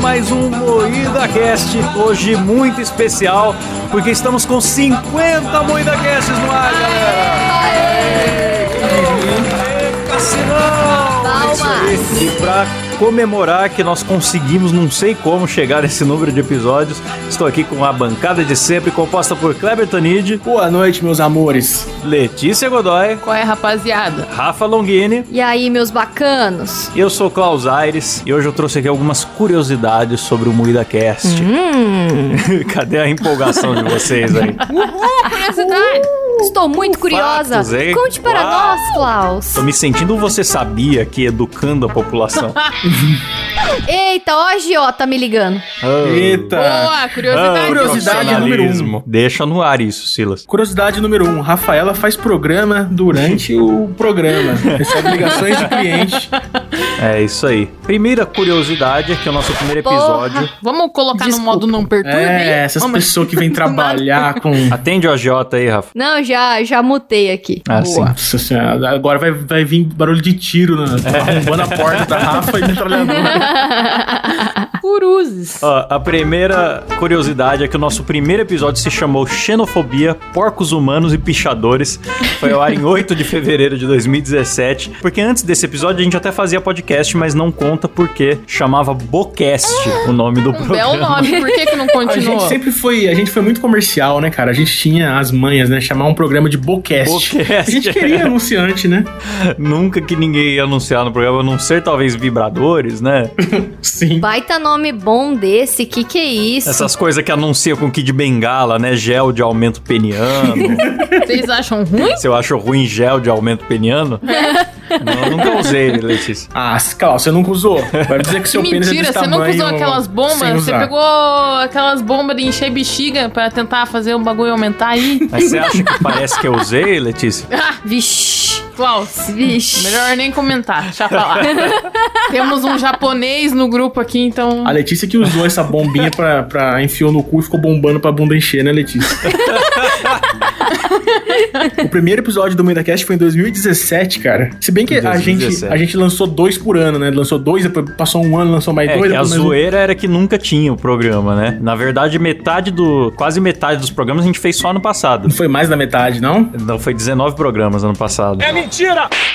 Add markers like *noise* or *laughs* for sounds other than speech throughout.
Mais um Moída Cast, hoje muito especial, porque estamos com 50 Moída Casts no ar, galera! Aê! Cassinão! E pra comemorar que nós conseguimos, não sei como, chegar nesse número de episódios, estou aqui com a bancada de sempre, composta por Kleber Tanid, Boa noite, meus amores. Letícia Godoy, Qual é, rapaziada? Rafa Longini, E aí, meus bacanos? eu sou Klaus Aires e hoje eu trouxe aqui algumas curiosidades sobre o Moída Cast. Hum, *laughs* Cadê a empolgação de vocês aí? curiosidade. Estou muito curiosa. fatos, hein? Conte para Uau. nós, Klaus. Tô me sentindo você sabia que educando a população. *laughs* Eita, ó a Giota me ligando. Eita. Boa, curiosidade. Ah, Curiosidade número um. Deixa no ar isso, Silas. Curiosidade número um. Rafaela faz programa durante o programa. Recebe ligações de cliente. É isso aí. Primeira curiosidade é que o nosso primeiro episódio. Porra. Vamos colocar Desculpa. no modo não perturbe? É, essas Vamos. pessoas que vêm trabalhar *laughs* com... Atende o agiota aí, Rafa. Não, já, já mutei aqui. Ah, sim. Boa. Nossa senhora, agora vai, vai vir barulho de tiro, né? arrombando a porta da Rafa e metralhador. *laughs* Curuzes. Ó, a primeira curiosidade é que o nosso primeiro episódio se chamou Xenofobia, Porcos Humanos e Pichadores. Foi ao ar em 8 de fevereiro de 2017. Porque antes desse episódio a gente até fazia podcast, mas não conta porque chamava Bocast o nome do Um programa. belo nome, por que que não *laughs* A continuou? gente sempre foi, a gente foi muito comercial, né, cara? A gente tinha as manhas, né? Chamar um programa de Bocast. Bocast. A gente queria anunciante, né? Nunca que ninguém ia anunciar no programa, a não ser talvez vibradores, né? *laughs* Sim. Baita nome bom desse, que que é isso? Essas coisas que anunciam com Kid Bengala, né? Gel de aumento peniano. *laughs* Vocês acham ruim? Se eu acho ruim gel de aumento peniano, *laughs* não, eu nunca usei, Letícia. Ah, Klaus, você nunca usou. Vai dizer que seu pênis é Mentira, desse você nunca tamanho usou aquelas bombas? Você pegou aquelas bombas de encher bexiga pra tentar fazer o bagulho aumentar aí? Mas você acha que parece que eu usei, Letícia? *laughs* Ah, Vixe, Klaus. vixe. Melhor nem comentar, deixa pra lá. *laughs* Temos um japonês no grupo aqui, então. A Letícia que usou essa bombinha pra, pra enfiou no cu e ficou bombando pra bunda encher, né, Letícia? *laughs* o primeiro episódio do MuidaCast foi em 2017, cara. Se bem que a gente, 2017. a gente lançou dois por ano, né? Lançou dois, depois passou um ano, lançou mais É, dois. que a mais um. zoeira era que nunca tinha o programa, né? Na verdade, metade do. Quase metade dos programas a gente fez só ano passado. Não foi mais da metade, não? Não, foi 19 programas ano passado.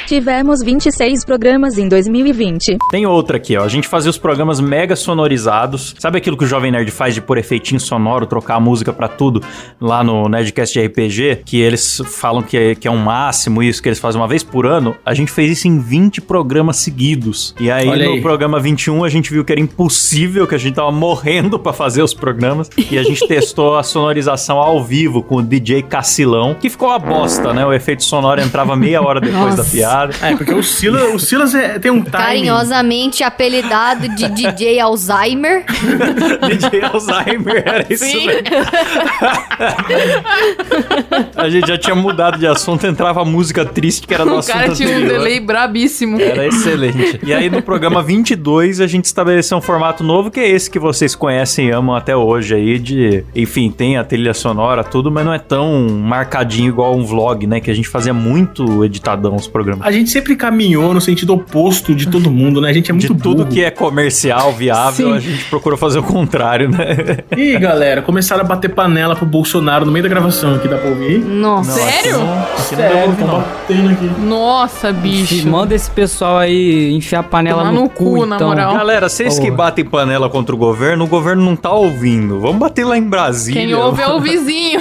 Tivemos 26 programas em 2020. Tem outra aqui, ó. A gente fazia os programas mega sonorizados. Sabe aquilo que o Jovem Nerd faz de pôr efeitinho sonoro, trocar a música pra tudo lá no Nerdcast de RPG? Que eles falam que é, que é um máximo isso, que eles fazem uma vez por ano. A gente fez isso em 20 programas seguidos. E aí Olha no aí. programa 21 a gente viu que era impossível, que a gente tava morrendo pra fazer os programas. E a gente testou a sonorização ao vivo com o DJ Cacilão, que ficou uma bosta, né? O efeito sonoro entrava meia hora depois da piada. É, porque o Silas, o Silas é- tem um timing. Carinhosamente apelidado de DJ Alzheimer. *laughs* DJ Alzheimer, era isso Sim. mesmo. *laughs* a gente já tinha mudado de assunto, entrava a música triste que era do O assunto cara tinha um anterior. delay brabíssimo. Era excelente. E aí no programa 22 a gente estabeleceu um formato novo que é esse que vocês conhecem e amam até hoje aí de, enfim, tem a trilha sonora tudo, mas não é tão marcadinho igual um vlog, né, que a gente fazia muito editadão os programas. A gente sempre caminhou no sentido oposto de todo mundo, né? A gente é De muito tudo burro. que é comercial, viável, Sim. a gente procurou fazer o contrário, né? Ih, galera, começaram a bater panela pro Bolsonaro no meio da gravação aqui, dá pra ouvir? Nossa. Sério? Aqui não deu pra ouvir, tão não. batendo aqui. Nossa, bicho. Manda esse pessoal aí enfiar a panela no, no cu, cu, na então. moral. Galera, vocês que batem panela contra o governo, o governo não tá ouvindo. Vamos bater lá em Brasília. Quem ouve é o *laughs* vizinho.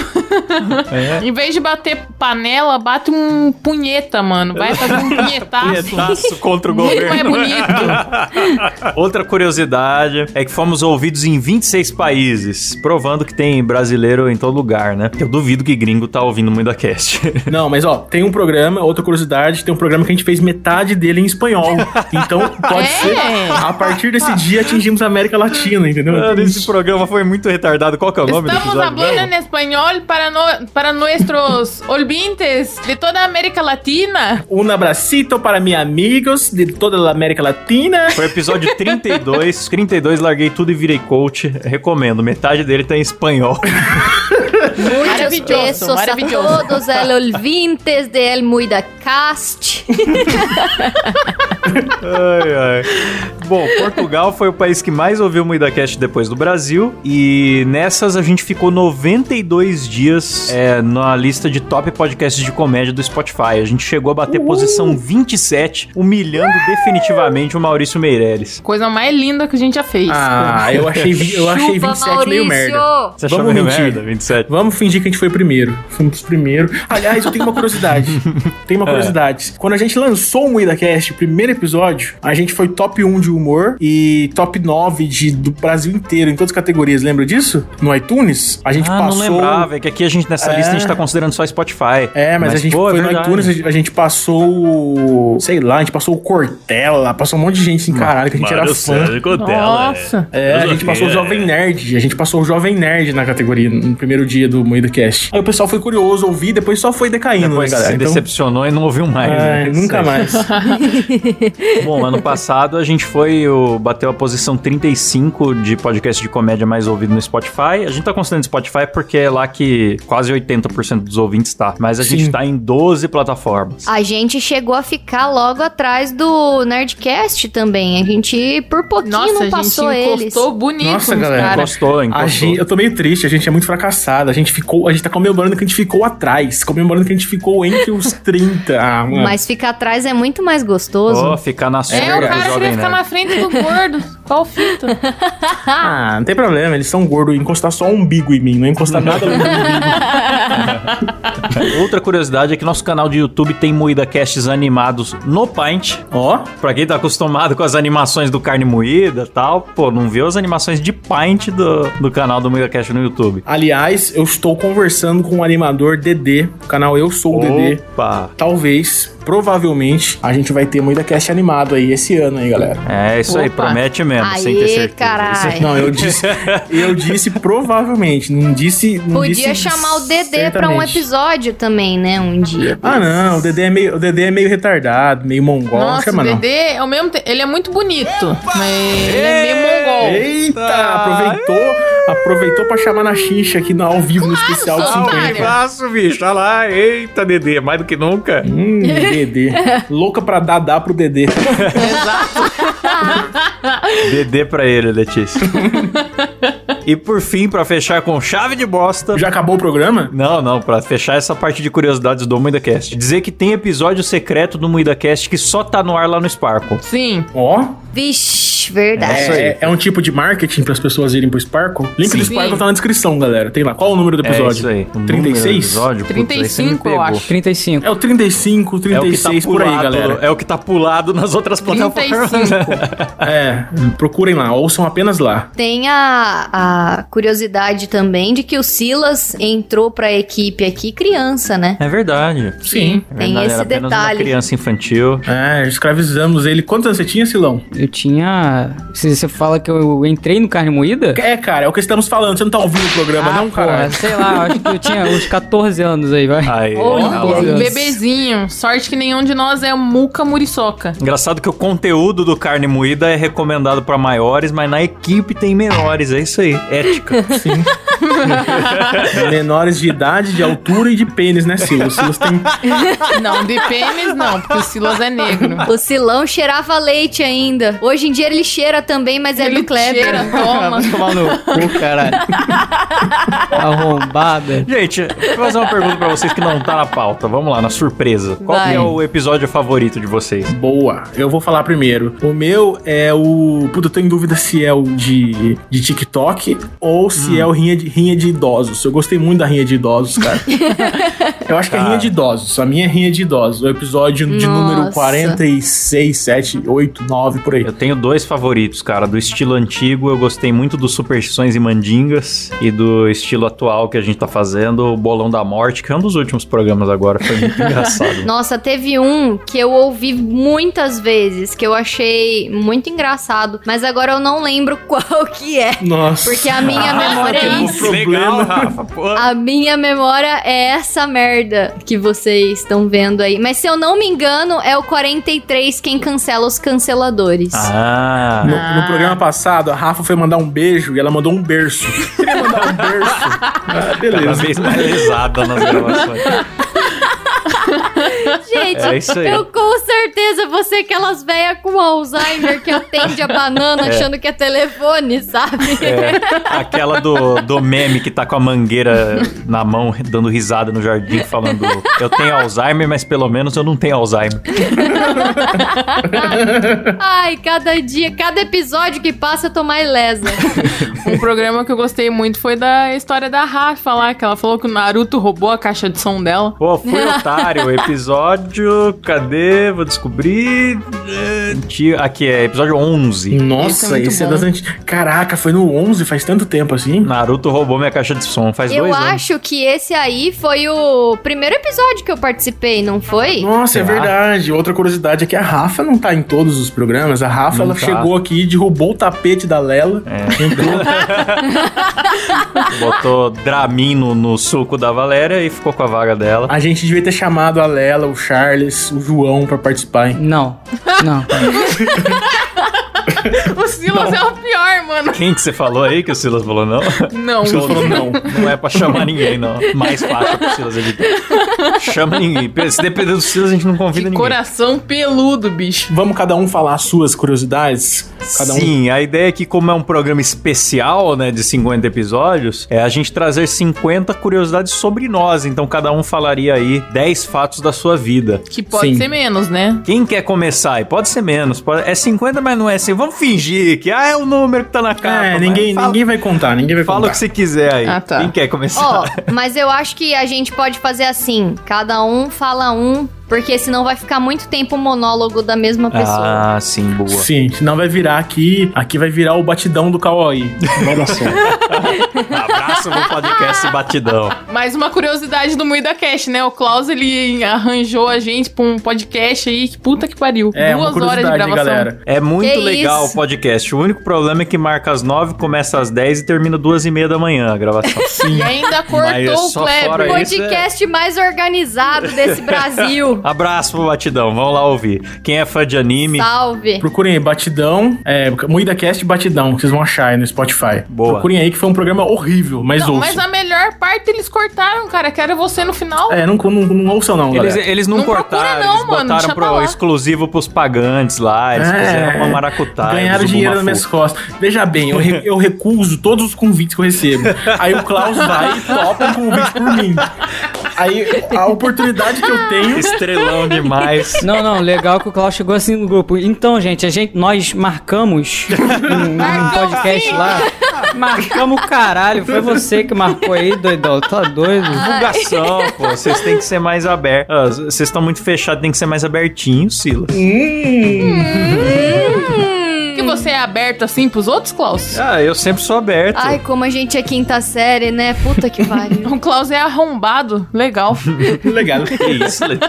É. *laughs* Em vez de bater panela, bate um punheta, mano. Vai fazer um *laughs* punhetaço. Punhetaço contra o Muito governo. mais bonito. Outra curiosidade é que fomos ouvidos em 26 países, provando que tem brasileiro em todo lugar, né? Eu duvido que gringo tá ouvindo muito a cast. Não, mas ó, tem um programa, outra curiosidade, tem um programa que a gente fez metade dele em espanhol. Então, pode É? ser, a partir desse dia atingimos a América Latina, entendeu? Mano, esse programa foi muito retardado. Qual que é o nome do Estamos episódio? hablando mesmo? en español para, no- para nuestros olvintes de toda a América Latina. Um abracito para meus amigos de toda a América Latina. Foi o episódio 32. 32, larguei tudo e virei coach. Recomendo. Metade dele tá em espanhol. *laughs* Muitos Maravilhoso, besos a todos el ouvintes de El Muida Cast. Ai, ai. Bom, Portugal foi o país que mais ouviu o MuidaCast depois do Brasil. E nessas a gente ficou 92 dias é, na lista de top podcasts de comédia do Spotify. A gente chegou a bater posição 27, humilhando definitivamente o Maurício Meirelles. Coisa mais linda que a gente já fez. Ah, eu achei, eu achei Chupa, 27 meio merda. Maurício. Você achou Vamos meio mentir. merda? 27. Vamos fingir que a gente foi primeiro. Fomos primeiro. Aliás, eu tenho uma curiosidade. Tem uma curiosidade. Quando a gente lançou o MuidaCast, o primeiro episódio, a gente foi top 1 de humor e top 9 de, do Brasil inteiro, em todas as categorias. Lembra disso? No iTunes? A gente ah, passou. não lembrava. É que aqui a gente, nessa É. lista, a gente tá considerando só Spotify. É, mas, a gente pô, é foi no verdade. iTunes, a gente- passou. o- Sei lá, a gente passou o Cortella, passou um monte de gente assim, caralho, que a gente era fã. Nossa. É, a gente passou o Jovem Nerd. A gente passou o Jovem Nerd na categoria no primeiro dia do Moída Cast. Aí o pessoal foi curioso ouvir, depois só foi decaindo, Depois né, se galera? Então, decepcionou e não ouviu mais. é, né? nunca Isso aí. mais. *laughs* Bom, ano passado a gente foi, o, bateu a posição 35 de podcast de comédia mais ouvido no Spotify. A gente tá considerando Spotify porque é lá que quase 80% dos ouvintes tá. Mas a gente Sim. tá em 12 plataformas. A gente chegou a ficar logo atrás do Nerdcast também. A gente, por pouquinho, Nossa, não a gente passou eles. encostou bonito Nossa, nos galera, caras. Encostou, A encostou. gente, eu tô meio triste, a gente é muito fracassado. A gente ficou, a gente tá comemorando que a gente ficou atrás, comemorando que a gente ficou entre os *laughs* 30. Ah, mano. Mas ficar atrás é muito mais gostoso. Ó, ficar na sombra É, o cara queria ficar na frente do gordo. Qual fito? Ah, não tem problema, eles são gordos. Encostar só o umbigo em mim, não encostar nada do umbigo. *laughs* *laughs* Outra curiosidade é que nosso canal de YouTube tem moída casts animados no Paint. Ó, Pra quem tá acostumado com as animações do Carne Moída e tal, pô, não viu as animações de Paint do, do canal do Moída Cast no YouTube. aliás, eu estou conversando com o animador Dedê, o canal Eu Sou o Dedê. Opa! Talvez, provavelmente, a gente vai ter Moída Cast animado aí esse ano aí, galera. É isso aí, Opa. promete mesmo, sem ter Aê, certeza. carai. Não, eu disse, *laughs* eu disse provavelmente, não disse. Não Podia disse chamar o Dedê pra um episódio também, né? Um dia. Ah, não, o Dedê é meio, o Dedê é meio retardado, meio mongol, não Nossa, chama o não. Dedê, ao mesmo tempo, ele é muito bonito, mas ele é meio mongol. Eita, aproveitou, aproveitou pra chamar na xincha aqui no, ao vivo no especial de sou 50. otária. faço, bicho, olha lá, eita, Dedê, mais do que nunca. Hum, Dedê. Louca pra dar, dá pro Dedê. Exato. *laughs* Dedê pra ele, Letícia. e por fim, pra fechar com chave de bosta. Já acabou o programa? Não, não, pra fechar essa parte de curiosidades do MuidaCast. Dizer que tem episódio secreto do MuidaCast que só tá no ar lá no Sparkle. Sim. Ó, Vixe, verdade. isso aí. é, é um tipo de marketing para as pessoas irem pro Sparkle. Link do Sim. Sparkle tá na descrição, galera. Tem lá. Qual o número do É episódio? isso aí. O número do 36? Episódio, putz, aí você me 35, eu pegou. acho. 35. É o 35, É o tá 36 por aí, galera. É o que tá pulado nas outras plataformas. 35. *laughs* É, procurem lá, ouçam apenas lá. Tem a, a curiosidade também de que o Silas entrou pra equipe aqui criança, né? É verdade. Sim. É Tem verdade, esse era apenas detalhe. Uma criança infantil. É, escravizamos ele. Quantos anos você tinha, Silão? Eu tinha. Se você fala que eu entrei no carne moída? É, cara, é o que estamos falando. Você não tá ouvindo o programa, Ah, não, cara? sei lá, acho que eu tinha uns 14 anos aí, vai. Aí. Um Bebezinho. Sorte que nenhum de nós é muca muriçoca. Engraçado que o conteúdo do carne moída é recomendado pra maiores, mas na equipe tem menores. É isso aí. Ética. *laughs* *laughs* Menores de idade, de altura e de pênis, né, Silas? Silas tem. *laughs* Não, de pênis não, porque o Silas é negro. O Silão cheirava leite ainda. Hoje em dia ele cheira também, mas é Ele do Kleber. cheira, *laughs* toma. Vai tomar no cu, caralho. Arrombada. Gente, vou fazer uma pergunta pra vocês que não tá na pauta. Vamos lá, na surpresa. Qual Vai. é o episódio favorito de vocês? Boa, eu vou falar primeiro. O meu é o. Puta, eu tô em dúvida se é o de, de TikTok ou se é o rinha de, rinha de idosos. Eu gostei muito da rinha de idosos, cara. *laughs* eu acho que é rinha de idosos. A minha é rinha de idosos. O episódio de número Nossa. 46, 7, 8, 9, por aí. Eu tenho dois favoritos, cara. Do estilo antigo, eu gostei muito do Superstições e Mandingas. E do estilo atual que a gente tá fazendo, o Bolão da Morte, que é um dos últimos programas agora. Foi muito *laughs* engraçado. Nossa, teve um que eu ouvi muitas vezes, que eu achei muito engraçado, mas agora eu não lembro *laughs* qual que é. Nossa. Porque a minha memória é isso. Problema. Rafa. Pô. A minha memória é essa merda que vocês estão vendo aí. Mas se eu não me engano, é o 43 quem cancela os canceladores. Ah. No, no programa passado, a Rafa foi mandar um beijo e ela mandou um berço. Queria mandar dar um berço. Ah, Cada beleza. vez mais lesada nas gravações. *laughs* Gente, É isso aí. eu com certeza vou ser aquelas velhas com Alzheimer que atende a banana achando que é telefone, sabe? É, aquela do, do meme que tá com a mangueira na mão, dando risada no jardim, falando: Eu tenho Alzheimer, mas pelo menos eu não tenho Alzheimer. *laughs* Ai, cada dia, cada episódio que passa eu tô mais lesa. Um programa que eu gostei muito foi da história da Rafa lá, que ela falou que o Naruto roubou a caixa de som dela. Pô, fui otário. Episódio. Cadê? Vou descobrir. É, Aqui é episódio 11. Nossa, Esse é esse é das antigas. Caraca, foi no 11, faz tanto tempo assim. Naruto roubou minha caixa de som faz Eu dois anos. acho que esse aí foi o primeiro episódio que eu participei, não foi? Nossa, é Será? verdade. Outra curiosidade é que a Rafa não tá em todos os programas. A Rafa, Não ela tá. chegou aqui, derrubou o tapete da Lela. É. Entrou. *laughs* Botou Dramin no, no suco da Valéria e ficou com a vaga dela. A gente devia ter chamado a Lela, o Charles, o João pra participar, hein? Não, não. *laughs* *laughs* O Silas é o pior, mano. Quem que você falou aí que o Silas falou não? Não. Você falou não. Não é pra chamar ninguém, não. Mais fácil pro Silas editar. Chama ninguém. Se depender do Silas, a gente não convida Que ninguém. coração peludo, bicho. Vamos cada um falar as suas curiosidades? Cada um. Sim, a ideia é que, como é um programa especial, né, de 50 episódios, é a gente trazer 50 curiosidades sobre nós. Então, cada um falaria aí 10 fatos da sua vida. Que pode Sim. ser menos, né? Quem quer começar? E pode ser menos. pode- É 50, mas não é assim. Vamos fingir que ah, é o número que tá na capa. É, ninguém, fala, ninguém vai contar, ninguém vai Fala o contar. que você quiser aí. Ah, tá. Quem quer começar? Ó, mas eu acho que a gente pode fazer assim: cada um fala um, porque senão vai ficar muito tempo o monólogo da mesma pessoa. Ah, sim, boa. Sim, senão vai virar aqui. Aqui vai virar o batidão do Kawaii. Vai dar certo. *laughs* Abraço no podcast Batidão. Mais uma curiosidade do Muida Cash, né? O Klaus, ele arranjou a gente pra um podcast aí. Que puta que pariu. É, uma Duas horas de gravação. galera. É muito Que legal isso? o podcast. O único problema é que marca às 9, começa às 10 e termina duas e meia da manhã a gravação. Sim. *laughs* E ainda cortou Mas o só Kleber. fora isso- Podcast mais organizado desse Brasil. Abraço pro Batidão, vamos lá ouvir. Quem é fã de anime, Salve. Procurem aí, Batidão, é, Moída Cast Batidão, que vocês vão achar aí no Spotify. Boa. Procurem aí que foi um programa horrível, mas Não, ouçam. mas a melhor parte eles cortaram, cara. Que era você no final. É, não, não, não ouçam não, eles, galera. eles não, Não cortaram, procura não, eles mano, botaram pro lá. exclusivo pros pagantes lá, eles fizeram uma maracutaia. Ganharam dinheiro nas minhas costas. Veja bem, eu, re- eu recuso todos os convites que eu recebo. Aí o Klaus vai e topa um convite por mim. Aí a oportunidade que eu tenho. Estrelão demais. Não, não, legal que o Klaus chegou assim no grupo. Então, gente, a gente, nós marcamos um, um podcast lá. Marcamos o caralho. Foi você que marcou aí, doidão. Tá doido? *laughs* Divulgação, pô. Vocês têm que ser mais abertos. Ah, Vocês estão muito fechados, tem que ser mais abertinhos, Silas. Que você é aberto assim pros outros, Klaus? Ah, eu sempre sou aberto. Ai, como a gente é quinta série, né? Puta que pariu. *laughs* O Klaus é arrombado. Legal. *laughs* Legal. Que isso, Le-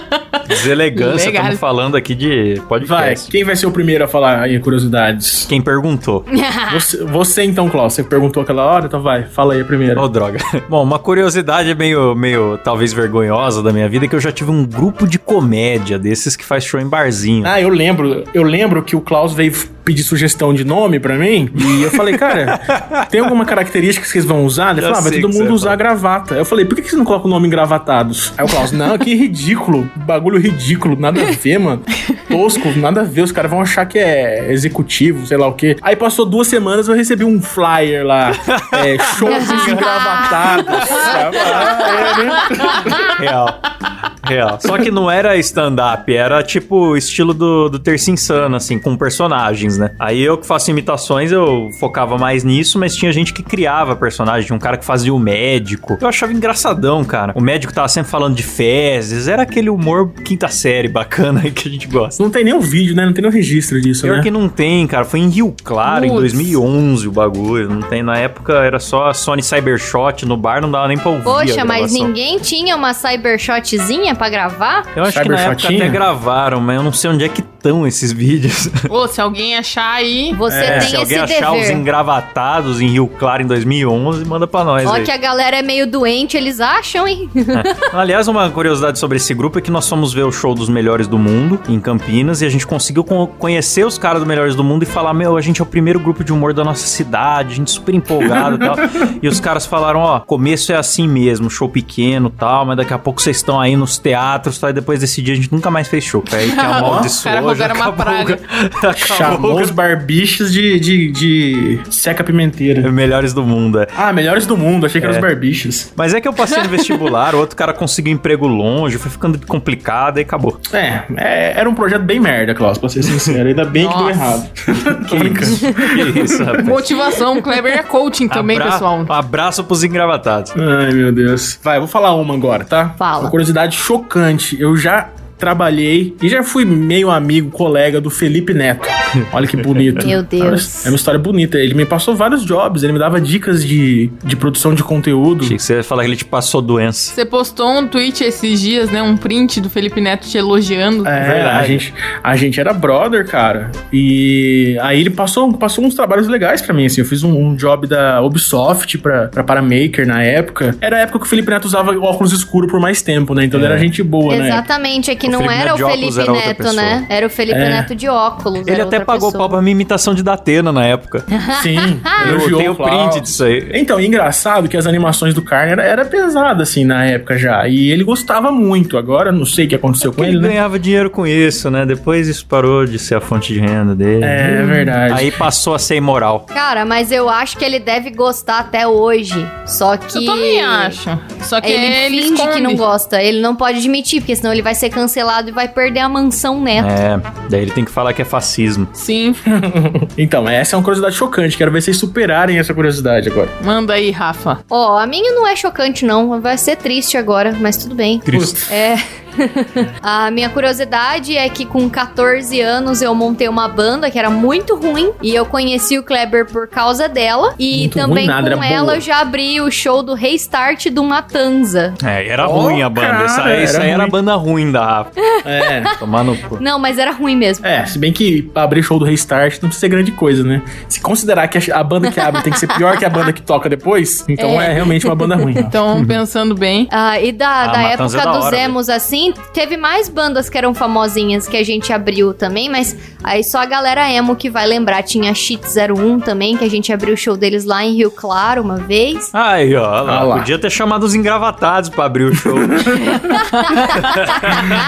Deselegância, Legal. estamos falando aqui de Vai, podcast. quem vai ser o primeiro a falar aí curiosidades? Quem perguntou? *laughs* Você, você então, Klaus, você perguntou aquela hora, então vai, fala aí primeiro. Ô, droga. Bom, uma curiosidade meio, meio, talvez vergonhosa da minha vida é que eu já tive um grupo de comédia desses que faz show em barzinho. Ah, eu lembro, eu lembro que o Klaus veio pedir sugestão de nome pra mim e eu falei, cara, *laughs* tem alguma característica que vocês vão usar? Ele falou, ah, vai todo mundo usar vai gravata. Eu falei, por que que você não coloca o nome engravatados? Aí o Klaus, não, que ridículo, bagulho ridículo, nada a ver, mano. Tosco, nada a ver, os caras vão achar que é executivo, sei lá o quê. Aí passou duas semanas, eu recebi um flyer lá, é, shows *laughs* engravatados. Ah, é, né? Real. Real. Só que não era stand-up, era tipo estilo do, do Terça Insana, assim, com personagens, né? Aí eu que faço imitações, eu focava mais nisso, mas tinha gente que criava personagem. Tinha um cara que fazia o médico. Eu achava engraçadão, cara. O médico tava sempre falando de fezes. Era aquele humor quinta série bacana aí *laughs* que a gente gosta. Não tem nenhum vídeo, né? Não tem nenhum registro disso, Pior né? que não tem, cara. Foi em Rio Claro, em Putz. 2011 o bagulho. Não tem. Na época era só a Sony Cybershot no bar, não dava nem pra ouvir. a Poxa, mas ninguém tinha uma cybershotzinha pra gravar? Eu acho que na época Cybershotinho? até gravaram, mas eu não sei onde é que esses vídeos. *laughs* Ô, se alguém achar aí. Você É, tem Se alguém achar os engravatados em Rio Claro em 2011, manda pra nós Ó aí. que a galera é meio doente, eles acham, hein? *laughs* Aliás, uma curiosidade sobre esse grupo é que nós fomos ver o show dos Melhores do Mundo em Campinas e a gente conseguiu con- conhecer os caras do Melhores do Mundo e falar: Meu, a gente é o primeiro grupo de humor da nossa cidade, a gente super empolgado e tal. *laughs* E os caras falaram: Ó, começo é assim mesmo, show pequeno e tal, mas daqui a pouco vocês estão aí nos teatros tal. E depois desse dia a gente nunca mais fez show. Foi aí que amaldiçoou. Já rogaram uma acabou praga. *laughs* acabou Chamou os barbichos de, de, de seca pimenteira. Melhores do mundo, é. Ah, melhores do mundo. Achei que eram É. os barbichos. Mas é que eu passei no *laughs* vestibular, o outro cara conseguiu emprego longe, foi ficando complicado e acabou. É, é, era um projeto bem merda, Klaus, pra ser sincero. Ainda bem que deu Nossa. errado. *laughs* Que isso, rapaz. Motivação, Kleber é coaching também, Abra- pessoal. Abraço pros engravatados. Ai, meu Deus. Vai, vou falar uma agora, tá? Fala. Uma curiosidade chocante. Eu já trabalhei e já fui meio amigo, colega do Felipe Neto. Olha que bonito. Meu Deus. É uma história bonita. Ele me passou vários jobs, ele me dava dicas de, de produção de conteúdo. Achei que você ia falar que ele te passou doença. Você postou um tweet esses dias, né? Um print do Felipe Neto te elogiando. É, Verdade. a gente, a gente era brother, cara. E aí ele passou, passou uns trabalhos legais pra mim, assim. Eu fiz um, um job da Ubisoft pra, pra Paramaker na época. Era a época que o Felipe Neto usava óculos escuro por mais tempo, né? Então ele É. era gente boa, né? Exatamente, é que não Felipe era Neto o óculos Felipe Neto, né? Era o Felipe É. Neto de óculos. Ele era até pagou pessoa. pau pra minha imitação de Datena na época. *laughs* Sim, Eu tenho o print disso aí. Então, engraçado que as animações do Carne era, era pesada, assim, na época já. E ele gostava muito. Agora, não sei o que aconteceu com Ele ele, né? ganhava dinheiro com isso, né? Depois isso parou de ser a fonte de renda dele. É verdade. Aí passou a ser imoral. Cara, mas eu acho que ele deve gostar até hoje. Só que. Eu também acho. Só que Ele ele, finge que não esconde. gosta. Ele não pode admitir, porque senão ele vai ser cancelado e vai perder a mansão neto. É, daí ele tem que falar que é fascismo. Sim. *laughs* Então, essa é uma curiosidade chocante. Quero ver vocês superarem essa curiosidade agora. Manda aí, Rafa. Ó, a minha não é chocante, não. Vai ser triste agora, mas tudo bem. Triste. É. *laughs* a minha curiosidade é que com 14 anos eu montei uma banda que era muito ruim e eu conheci o Kleber por causa dela e Muito também ruim com era ela boa. eu já abri o show do Restart do Matanza. É, era Ó, ruim a banda. essa, cara, essa era aí era a banda ruim da É. Tomar no cu. Não, mas era ruim mesmo. É, se bem que abrir show do Restart não precisa ser grande coisa, né? Se considerar que a a banda que abre tem que ser pior que a banda que toca depois, então é, realmente uma banda ruim. Então, pensando bem. Ah, e da, Ah, da época é da dos hora, emos, assim, teve mais bandas que eram famosinhas que a gente abriu também, mas aí só a galera emo que vai lembrar. Tinha Cheat 01 também, que a gente abriu o show deles lá em Rio Claro uma vez. Aí, ó, lá, Ah lá. podia ter chamado os engravatados pra abrir o show. *laughs*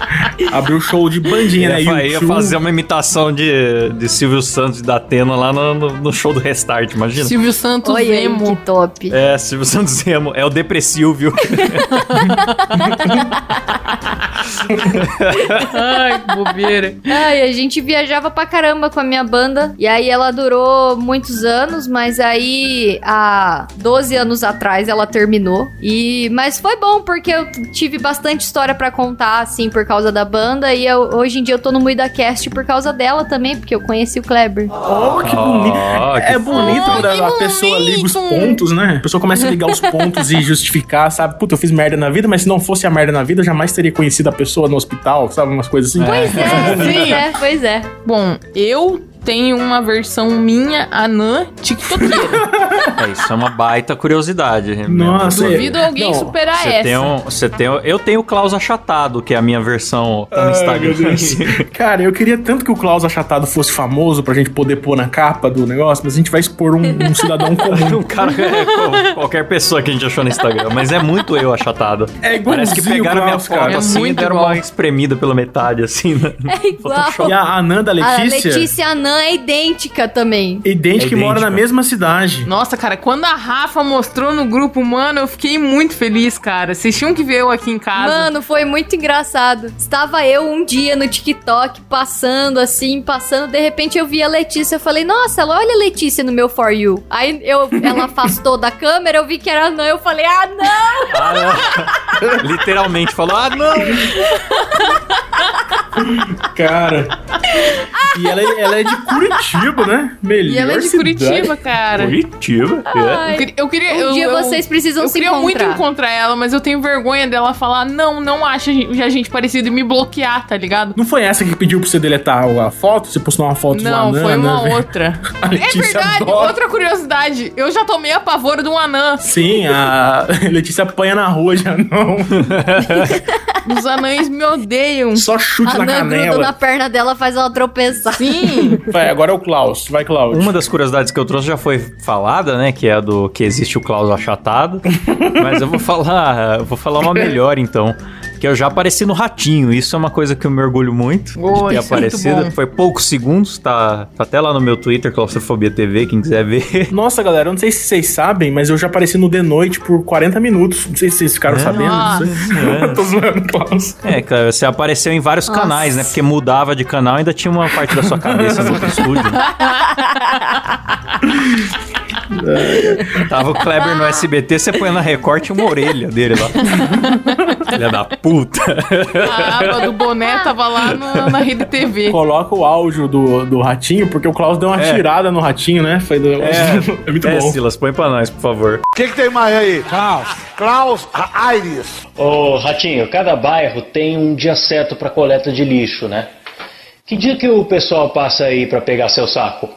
*laughs* Abriu o show de bandinha, né? ia, ia fazer uma imitação de, de Silvio Santos e da Atena lá no, no- no show do Restart, imagina. Silvio Santos aí, Emo. que top. É, Silvio Santos Emo, é o depressivo, viu? *laughs* Ai, que bobeira. Ai, a gente viajava pra caramba com a minha banda. E aí ela durou muitos anos, mas aí há 12 anos atrás ela terminou. E mas foi bom porque eu tive bastante história pra contar assim por causa da banda e eu- hoje em dia eu tô no Muida Cast por causa dela também, porque eu conheci o Kleber. Oh, que bonito. Oh, que é bonito fofo. quando a, Que pessoa liga os bonito. pontos, né? A pessoa começa a ligar os pontos e justificar, sabe? Puta, eu fiz merda na vida, mas se não fosse a merda na vida, eu jamais teria conhecido a pessoa no hospital, sabe? Umas coisas assim. Pois é, *laughs* pois é, pois é. Bom, eu tenho uma versão minha, anã, tiktokeira. É, isso é uma baita curiosidade. mesmo. Nossa, é- Duvido alguém Não, superar Você essa. tem um, você tem um- eu tenho o Klaus Achatado, que é a minha versão no Ai, Instagram. meu Deus. *laughs* Cara, eu queria tanto que o Klaus Achatado fosse famoso pra gente poder pôr na capa do negócio, mas a gente vai expor um, um cidadão comum. *laughs* Um cara é como qualquer pessoa que a gente achou no Instagram, mas é muito eu achatado. É igualzinho Parece que pegaram o minha Klaus, foto cara. É assim e muito deram igual. uma espremida pela metade, assim. Né? É igual. E a Ananda A Letícia, Letícia Anã é idêntica também. idêntica É e mora na mesma cidade. Nossa, cara, quando a Rafa mostrou no grupo, mano, eu fiquei muito feliz, cara. Vocês tinham que ver eu aqui em casa. Mano, foi muito engraçado. Estava eu um dia no TikTok, passando assim, passando, de repente eu vi a Letícia, eu falei, nossa, ela olha a Letícia no meu For You. Aí eu, ela afastou da câmera, eu vi que era não, eu falei, ah, não! Ah, não. *laughs* Literalmente falou: ah, não! Cara. E ela, é- ela é de Curitiba, né? Melhor *laughs* E ela é de cidade. Curitiba, cara. Curitiba. é. Ai, Eu queria- Eu queria. Um eu, dia eu- vocês precisam eu se queria muito encontrar. encontrar ela, mas eu tenho vergonha dela falar, não, não acha a gente- a gente parecido e me bloquear, tá ligado? Não foi essa que pediu pra você deletar a foto? Você postou uma foto Não, anã, foi uma né? *laughs* outra. A É Letícia verdade, adora. outra curiosidade. Eu já tomei a pavor de um anã. Sim, a *laughs* Letícia apanha na rua já não. Os anões me odeiam. Só chute A na canela. na perna dela, faz ela tropeçar. Sim. *laughs* Vai, agora é o Klaus. Vai, Klaus. Uma das curiosidades que eu trouxe já foi falada, né? Que é a do que existe o Klaus achatado. *laughs* Mas eu vou falar, eu vou falar uma melhor então. Que eu já apareci no Ratinho. Isso é uma coisa que eu me orgulho muito Oh, de ter é aparecido. bom. Foi poucos segundos, tá, tá até lá no meu Twitter, Claustrofobia TV, quem quiser ver. *laughs* Nossa, galera, eu não sei se vocês sabem, mas eu já apareci no The Noite por 40 minutos. Não sei se vocês ficaram sabendo Nossa. *laughs* disso. aí. Tô zoando, Klaus. É, cara, você apareceu em vários Nossa. canais, né? Porque mudava de canal e ainda tinha uma parte da sua cabeça no outro *laughs* estúdio. né? Tava o Kleber no SBT, você põe na Record e uma orelha dele lá. Filha da puta. A aba do boné tava lá na, na rede TV. Coloca o áudio do, do ratinho, porque o Klaus deu uma É. tirada no ratinho, né? Foi do... *laughs* é, muito é, bom. Silas, põe pra nós, por favor. O que, que tem mais aí? Klaus. Klaus Aires. Ô, Ratinho, cada bairro tem um dia certo para coleta de lixo, né? Que dia que o pessoal passa aí para pegar seu saco?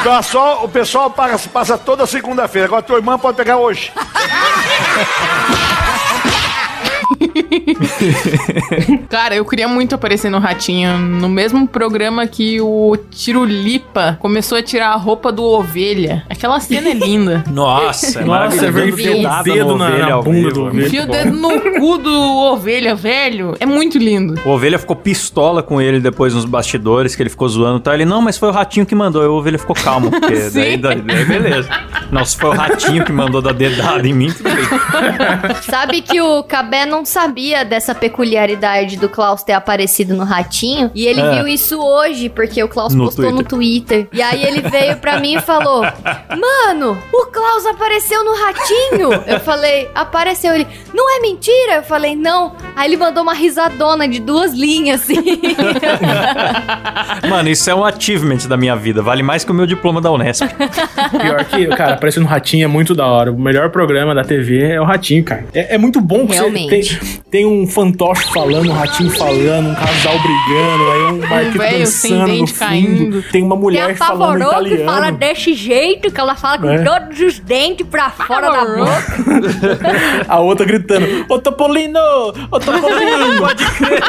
Então, só, o pessoal passa, passa toda segunda-feira. Agora tua irmã pode pegar hoje. *laughs* *laughs* Cara, eu queria muito aparecer no Ratinho. No mesmo programa que o Tirulipa começou a tirar a roupa do ovelha. Aquela cena é linda. *laughs* Nossa, é Nossa, é maravilhoso. ver- Dando o dedo na- ovelha na bunda do é ovelha. Enfia o dedo no cu do ovelha, velho. É muito lindo. O Ovelha ficou pistola com ele depois nos bastidores, que ele ficou zoando e tal. Ele, não, mas foi o Ratinho que mandou. Aí o Ovelha ficou calmo, porque *laughs* Sim. daí, daí, daí beleza. Não, se foi o Ratinho que mandou dar dedada em mim, tudo bem. Sabe que o Cabé não sabia dessa peculiaridade do Klaus ter aparecido no Ratinho? E ele É. viu isso hoje, porque o Klaus No postou no Twitter. E aí ele veio pra mim e falou: Mano, o Klaus apareceu no Ratinho. Eu falei: Apareceu. Ele: Não é mentira? Eu falei: Não. Aí ele mandou uma risadona de duas linhas, assim. *laughs* Mano, isso é um achievement da minha vida. Vale mais que o meu diploma da Unesp. *laughs* Pior que, cara, aparecendo no Ratinho é muito da hora. O melhor programa da TV é o Ratinho, cara. É, é muito bom que você Realmente. tem, tem um fantoche falando, um ratinho falando, um casal brigando, aí um barqueiro velho sem dançando no fundo. caindo. Tem uma mulher falando apavorou que italiano. fala desse jeito, que ela fala com É. todos os dentes pra fora da boca. *laughs* A outra gritando, ô Topolino! Ô Topolino! *laughs* Pode crer.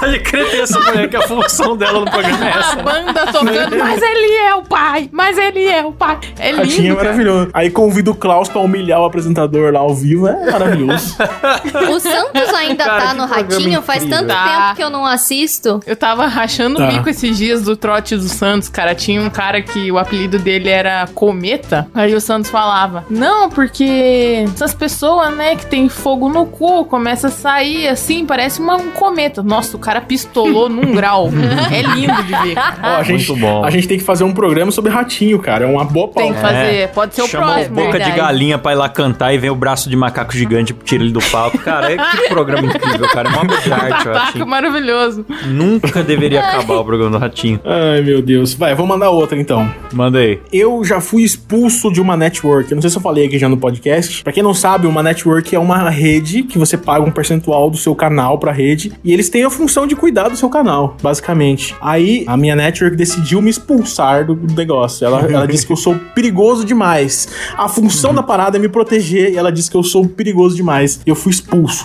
Pode crer ter essa mulher que a função dela no programa é A essa. banda tocando, mas ele é o pai, mas ele é o pai. É Ratinho é lindo, cara. maravilhoso. Aí convida o Klaus pra humilhar o apresentador lá ao vivo. É maravilhoso. *laughs* O Santos ainda Cara, tá no Ratinho, faz incrível. tanto Tá. tempo que eu não assisto. Eu tava rachando o Tá. bico esses dias do trote do Santos, cara. Tinha um cara que o apelido dele era Cometa. Aí o Santos falava: Não, porque essas pessoas, né, que tem fogo no cu, começa a sair assim, parece uma, um cometa. Nossa, o cara pistolou *laughs* num grau. É lindo de ver. Ó, a gente, Muito bom. A gente tem que fazer um programa sobre ratinho, cara. É uma boa Tem pauta. que fazer. Pode ser o Chama próximo. o boca verdade. de galinha pra ir lá cantar e vem o braço de macaco gigante tira ele do palco. Cara, é que programa incrível, cara. É uma obra de arte, eu Taco acho. maravilhoso. Nunca deveria acabar o programa do Ratinho. Ai, meu Deus. Vai, vou mandar outra então. Manda aí. Eu já fui expulso de uma network. Eu não sei se eu falei aqui já no podcast. Pra quem não sabe, uma network é uma rede que você paga um percentual do seu canal pra rede e eles têm a função de cuidar do seu canal, basicamente. Aí a minha network decidiu me expulsar do negócio. Ela, ela disse que eu sou perigoso demais. A função da parada é me proteger e ela disse que eu sou perigoso demais. E eu fui expulso.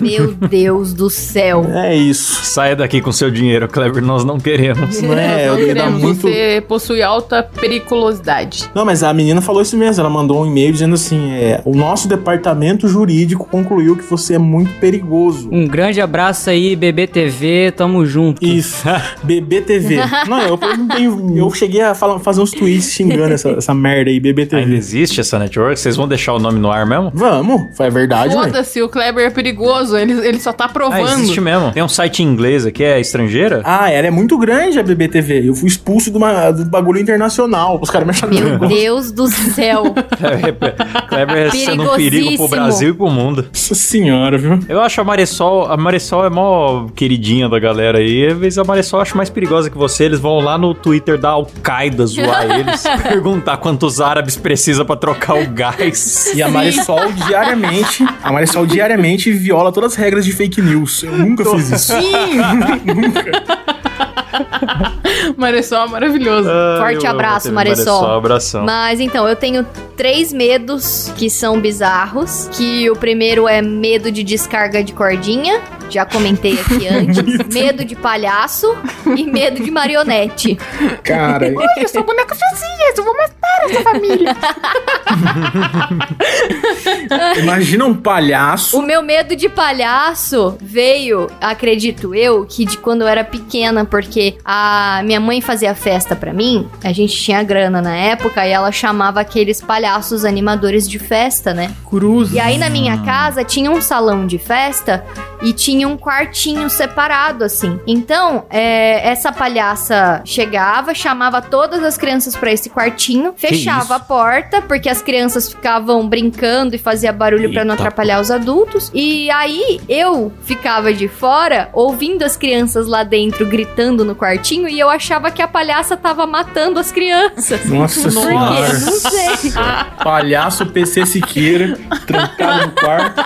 Meu Deus do céu. É isso. Saia daqui com seu dinheiro, Kleber. Nós não queremos. Não é, Não eu queremos. muito. Você possui alta periculosidade. Não, mas a menina falou isso mesmo. Ela mandou um e-mail dizendo assim: é, o nosso departamento jurídico concluiu que você é muito perigoso. Um grande abraço aí, BBTV, tamo junto. Isso, *laughs* BBTV. Não, eu, tenho. Eu cheguei a falar- fazer uns tweets xingando essa, essa merda aí, Ainda BBTV. existe essa network? Vocês vão deixar o nome no ar mesmo? Vamos, foi verdade. Foda-se, o Kleber é perigoso. Ele, ele só tá Ah, provando. existe mesmo. Tem um site em inglês aqui, é estrangeira? Ah, ela é muito grande a BBTV. Eu fui expulso de uma, do bagulho internacional. Os caras me acharam Meu perigoso. Deus do céu. *laughs* Kleber sendo um perigo pro. Brasil e pro mundo. Nossa senhora, viu? Eu acho a Marisol, a Marisol é mó queridinha da galera aí. Às vezes a Marisol acha mais perigosa que você. Eles vão lá no Twitter da Al-Qaeda zoar *laughs* eles, perguntar quantos árabes precisa pra trocar o gás. E a Marisol diariamente, a Marisol diariamente viola todas as regras de fake news. Eu nunca fiz isso. Sim! *laughs* *laughs* Marisol é maravilhoso. Forte eu amo abraço, TV Marisol. abração. Mas então, eu tenho três medos que são bizarros. Que o primeiro é medo de descarga de cordinha. Já comentei aqui *laughs* antes. medo de palhaço e medo de marionete. Cara, Eu sou boneca facinha, eu vou matar essa família. *laughs* imagina um palhaço. O meu medo de palhaço veio, acredito eu, que de quando eu era pequena, porque a minha mãe fazia festa pra mim, a gente tinha grana na época e ela chamava aqueles palhaços animadores de festa, né? Cruz. E aí na minha casa tinha um salão de festa e tinha um quartinho separado, assim. Então, é, essa palhaça chegava, chamava todas as crianças pra esse quartinho, fechava a porta, porque as crianças ficavam brincando e fazia barulho pra não atrapalhar os adultos. E aí eu ficava de fora, ouvindo as crianças lá dentro gritando no quartinho, e eu achava que a palhaça tava matando as crianças. *laughs* Nossa Por quê? senhora. Não sei. Palhaço PC Siqueira, trancado no quarto.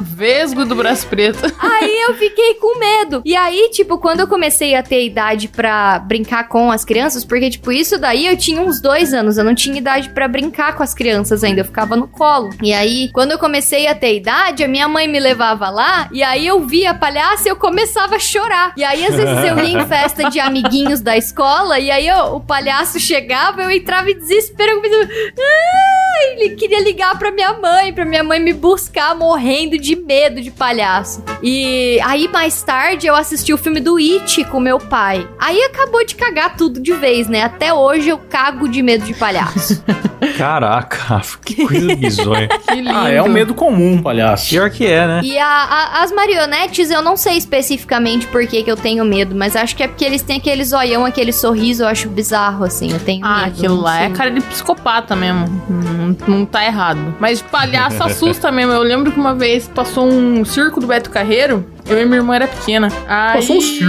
Vesgo do braço preto. Aí eu fiquei com medo. E aí, tipo, quando eu comecei a ter idade pra brincar com as crianças, porque, tipo, isso daí eu tinha uns dois anos, eu não tinha idade pra brincar com as crianças ainda, eu ficava no colo. E aí, quando eu comecei a ter idade, a minha mãe me levava lá, e aí eu via a palhaça e eu começava a chorar. E aí, às vezes, eu ia em *laughs* festa de amiguinhos da escola, e aí eu- o palhaço chegava, eu entrava em desespero, eu pensava, "Ah!" ele queria ligar pra minha mãe, pra minha mãe me buscar, morrendo de medo de palhaço. E aí, mais tarde, eu assisti o filme do It com meu pai. Aí acabou de cagar tudo de vez, né? Até hoje eu cago de medo de palhaço. *laughs* Caraca, *laughs* que coisa bizonha. *laughs* Que lindo. Ah, é um medo comum, palhaço. Pior que é, né? E a- a- as marionetes, eu não sei especificamente por que, que eu tenho medo, mas acho que é porque eles têm aquele zoião, aquele sorriso, eu acho bizarro, assim. Eu tenho Ah, medo. aquilo não lá é cara de psicopata mesmo. Não, não tá errado. Mas palhaço assusta mesmo. Eu lembro que uma vez passou um circo do Beto Carreiro. you. Eu e minha irmã era pequena. Aí... Passou um circo?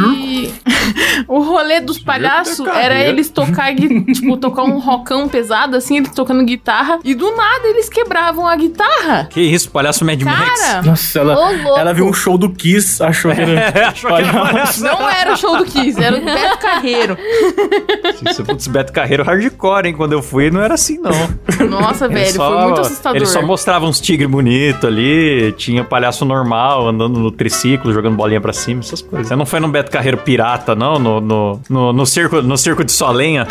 *laughs* o rolê dos palhaços era eles tocar, tipo, tocar um rockão pesado, assim, eles tocando guitarra. E do nada eles quebravam a guitarra. Que isso, palhaço Mad Max. Cara, Nossa, ela, ela viu um show do Kiss, achou que era. É, *laughs* achou que era palhaço. não era o show do Kiss, era o do Beto *laughs* Carreiro. Isso, putz, Beto Carreiro hardcore, hein? Quando eu fui, não era assim, não. Nossa, Ele velho, só- foi muito assustador. Ele só mostrava uns tigres bonitos ali, tinha palhaço normal andando no triciclo, jogando bolinha pra cima, essas coisas. Você não foi no Beto Carreiro pirata, não? No, no, no, no circo, no circo de Solenha?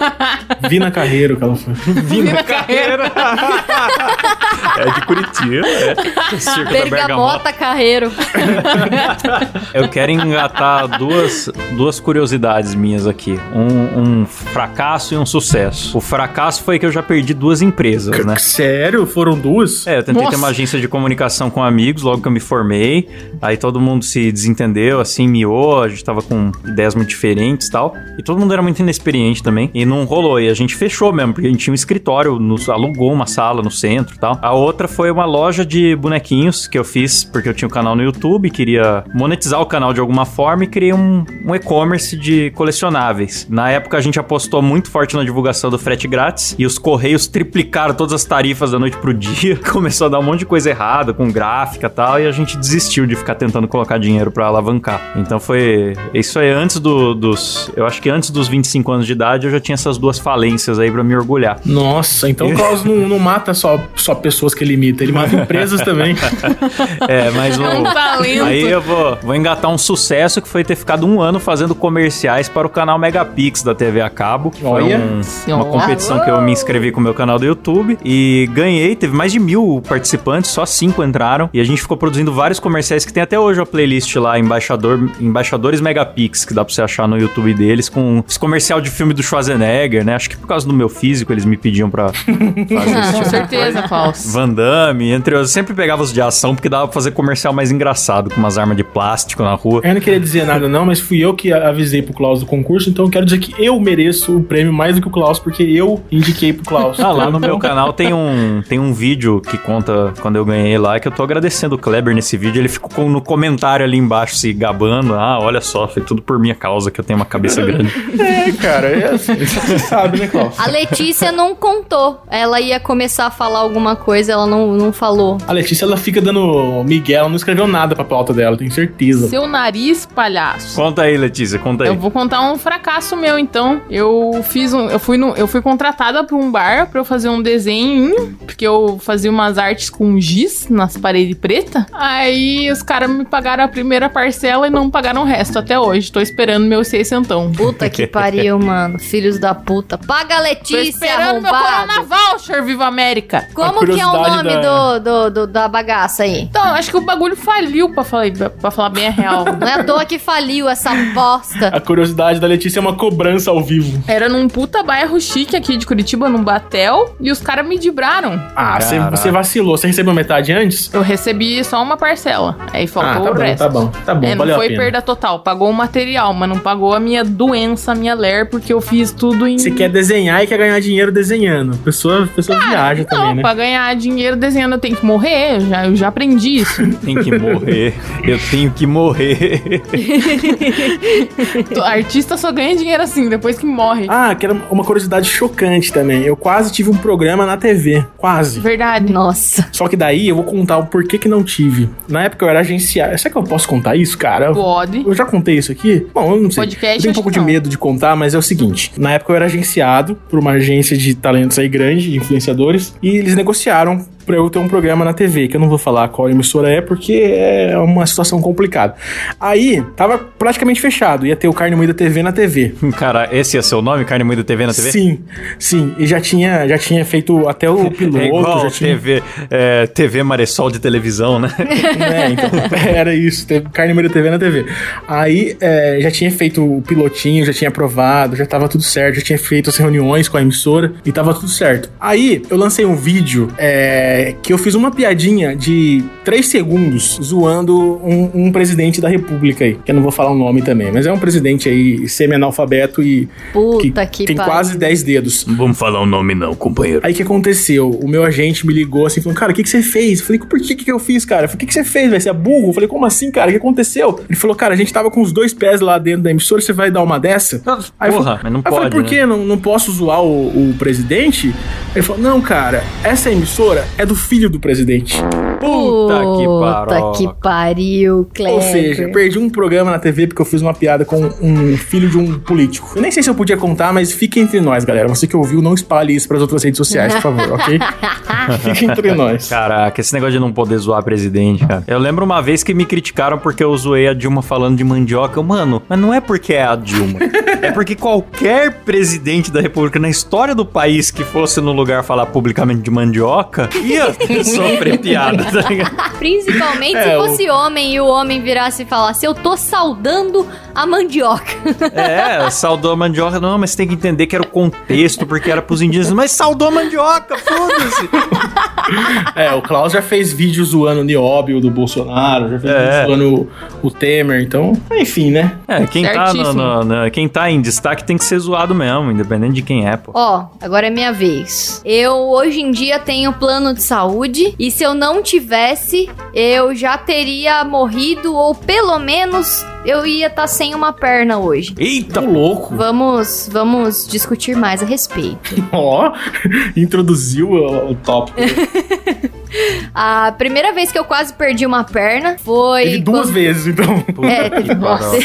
*laughs* Vina Carreiro que ela foi. Vina Carreiro. *laughs* é de Curitiba, é. O *laughs* circo da Bergamota. Bergamota Carreiro. Eu quero engatar duas, duas curiosidades minhas aqui. Um, um fracasso e um sucesso. O fracasso foi que eu já perdi duas empresas, né? Sério? Foram duas? É, eu tentei ter Nossa. uma agência de comunicação com amigos logo que eu me formei. Aí todo mundo se desentendeu, assim, miou, a gente tava com ideias muito diferentes e tal. E todo mundo era muito inexperiente também. E não rolou. E a gente fechou mesmo, porque a gente tinha um escritório, nos, alugou uma sala no centro e tal. A outra foi uma loja de bonequinhos que eu fiz porque eu tinha um canal no YouTube, queria monetizar o canal de alguma forma e criei um, um e-commerce de colecionáveis. Na época a gente apostou muito forte na divulgação do frete grátis e os correios triplicaram todas as tarifas da noite pro dia. *laughs* Começou a dar um monte de coisa errada com gráfica e tal, e a gente desistiu de ficar tentando colocar dinheiro pra alavancar. Então foi. Isso aí antes do- dos. Eu acho que antes dos 25 anos de idade eu já tinha essas duas falências aí pra me orgulhar. Nossa, então o Klaus não, não mata só, só pessoas que ele imita, ele mata empresas também. *laughs* É, mas o. É um talento. Aí eu vou, vou engatar um sucesso que foi ter ficado um ano fazendo comerciais para o canal Megapix da TV a cabo. Foi Olha. um- uma competição que eu me inscrevi com o meu canal do YouTube e ganhei. Teve mais de mil participantes, só cinco entraram. E a gente ficou produzindo vários comerciais que tem até hoje a playlist lá, Embaixador, Embaixadores Megapix, que dá pra você achar no YouTube deles, com esse comercial de filme do Schwarzenegger, né? Acho que por causa do meu físico eles me pediam pra fazer *laughs* Com tipo certeza, Klaus. Van Damme, entre outros. Sempre pegava os de ação porque dava pra fazer comercial mais engraçado, com umas armas de plástico na rua. Eu não queria dizer nada não, mas fui eu que avisei pro Klaus do concurso, então eu quero dizer que eu mereço o prêmio mais do que o Klaus, porque eu indiquei pro Klaus. Ah, lá no meu canal tem um, tem um vídeo que conta quando eu ganhei lá, que eu tô agradecendo o Kleber nesse vídeo. Ele ficou no comentário ali embaixo se gabando. Ah, olha só, foi tudo por minha causa que eu tenho uma cabeça grande. *laughs* É, cara, é assim, você sabe, né, Klaus? A Letícia não contou. Ela ia começar a falar alguma coisa, ela não, não falou. A Letícia, ela fica dando Miguel, ela não escreveu nada pra pauta dela, tenho certeza. Seu nariz, palhaço. Conta aí, Letícia, conta aí. Eu vou contar um fracasso meu, então. Eu fiz um. Eu fui, no, eu fui contratada pra um bar pra eu fazer um desenho. Porque eu fazia umas artes com giz nas paredes pretas. Aí os caras me pagaram a primeira parcela e não pagaram o resto até hoje. Tô esperando meu seiscentão. Puta que pariu, *laughs* mano. Filhos da puta. Paga a Tô Letícia, esperando meu arrombado. Corona Voucher, Viva América! Como que é o nome da- do, do, do- da bagaça aí? Então, acho que o bagulho faliu, pra falar, pra falar bem a real. Não é à toa que faliu essa bosta. A curiosidade da Letícia é uma cobrança ao vivo. Era num puta bairro chique aqui de Curitiba, num batel, e os caras me dibraram. Ah, você, vacilou. Você recebeu metade antes? Eu recebi só uma parcela. Aí faltou ah, tá o bom, resto. tá bom, tá bom, É, não valeu foi a pena. perda total. Pagou o material, mas não pagou a minha doença, a minha ler, porque eu fiz tudo em. Você quer desenhar e quer ganhar dinheiro desenhando. A pessoa, pessoa viaja Não, também, né? pra ganhar dinheiro desenhando eu tenho que morrer. Eu já, eu já aprendi isso. *laughs* Tem que morrer. Eu tenho que morrer. *laughs* Artista só ganha dinheiro assim, depois que morre. Ah, que era uma curiosidade chocante também. Eu quase tive um programa na TV. Quase. Verdade. Nossa. Só que daí eu vou contar o porquê que não tive. Na época eu era agenciado. Será que eu posso contar isso, cara? Pode. Eu já contei isso aqui? Bom, eu não sei. Podcast, eu tenho um pouco de não. medo de contar, mas é o seguinte. Na época eu era agenciado por uma agência de talentos aí grande, de influenciadores, e eles negociaram pra eu ter um programa na TV, que eu não vou falar qual emissora é, porque é uma situação complicada. Aí, tava praticamente fechado. Ia ter o Carne Moída TV na TV. *laughs* Cara, esse é seu nome? Carne Moída TV na TV? Sim, sim. E já tinha, já tinha feito até o piloto, É igual já tinha... TV, é, TV Maressol de televisão, né? *laughs* É, então, *laughs* era isso, carne moída TV na TV. Aí é, já tinha feito o pilotinho, já tinha aprovado, já tava tudo certo, já tinha feito as reuniões com a emissora e tava tudo certo. Aí eu lancei um vídeo é, que eu fiz uma piadinha de 3 segundos zoando um, um presidente da república aí, que eu não vou falar o nome também, mas é um presidente aí semi-analfabeto e Puta que, tem pariu. quase 10 dedos. Não vamos falar o nome não, companheiro. Aí o que aconteceu? O meu agente me ligou assim, falou, cara, o que, que você fez? Eu falei, por que, que eu fiz, cara? Eu falei, o que, que você fez, velho? Você é burro? Eu falei, como assim, cara? O que aconteceu? Ele falou, cara, a gente tava com os dois pés lá dentro da emissora, você vai dar uma dessa? Aí eu Porra, falei- mas não aí eu falei, pode, por né? que? Não, não posso zoar o, o presidente? Ele falou, não, cara, essa emissora é do filho do presidente. Puta que Puta paroca. que pariu, Kleber. Ou seja, perdi um programa na TV porque eu fiz uma piada com um filho de um político. Eu nem sei se eu podia contar, mas fique entre nós, galera. Você que ouviu, não espalhe isso pras outras redes sociais, por favor, ok? *laughs* fique entre nós. Caraca, esse negócio de não poder zoar presidente, cara. Eu lembro uma vez que me criticaram porque eu zoei a Dilma falando de mandioca. Mano, mas não é porque é a Dilma. *laughs* é porque qualquer presidente da república na história do país que fosse no lugar falar publicamente de mandioca ia *laughs* sofrer piada, *laughs* tá ligado? Principalmente É, se o- fosse homem e o homem virasse e falasse: Eu tô saudando a mandioca. É, saudou a mandioca. Não, mas tem que entender que era o contexto, porque era pros indígenas. Mas saudou a mandioca, foda-se. É, o Klaus já fez vídeo zoando o Nióbio do Bolsonaro, já fez É. vídeo zoando o, o Temer, então, enfim, né? É, quem tá, no- no- no- quem tá em destaque tem que ser zoado mesmo, independente de quem é, pô. Ó, agora é minha vez. Eu hoje em dia tenho plano de saúde e se eu não tivesse, eu já teria morrido ou pelo menos eu ia estar sem uma perna hoje. Eita, Tá louco. Vamos, vamos discutir mais a respeito. *laughs* Ó, introduziu o, o tópico. *laughs* A primeira vez que eu quase perdi uma perna foi Teve duas quando- vezes, então. *laughs* É, teve nossa.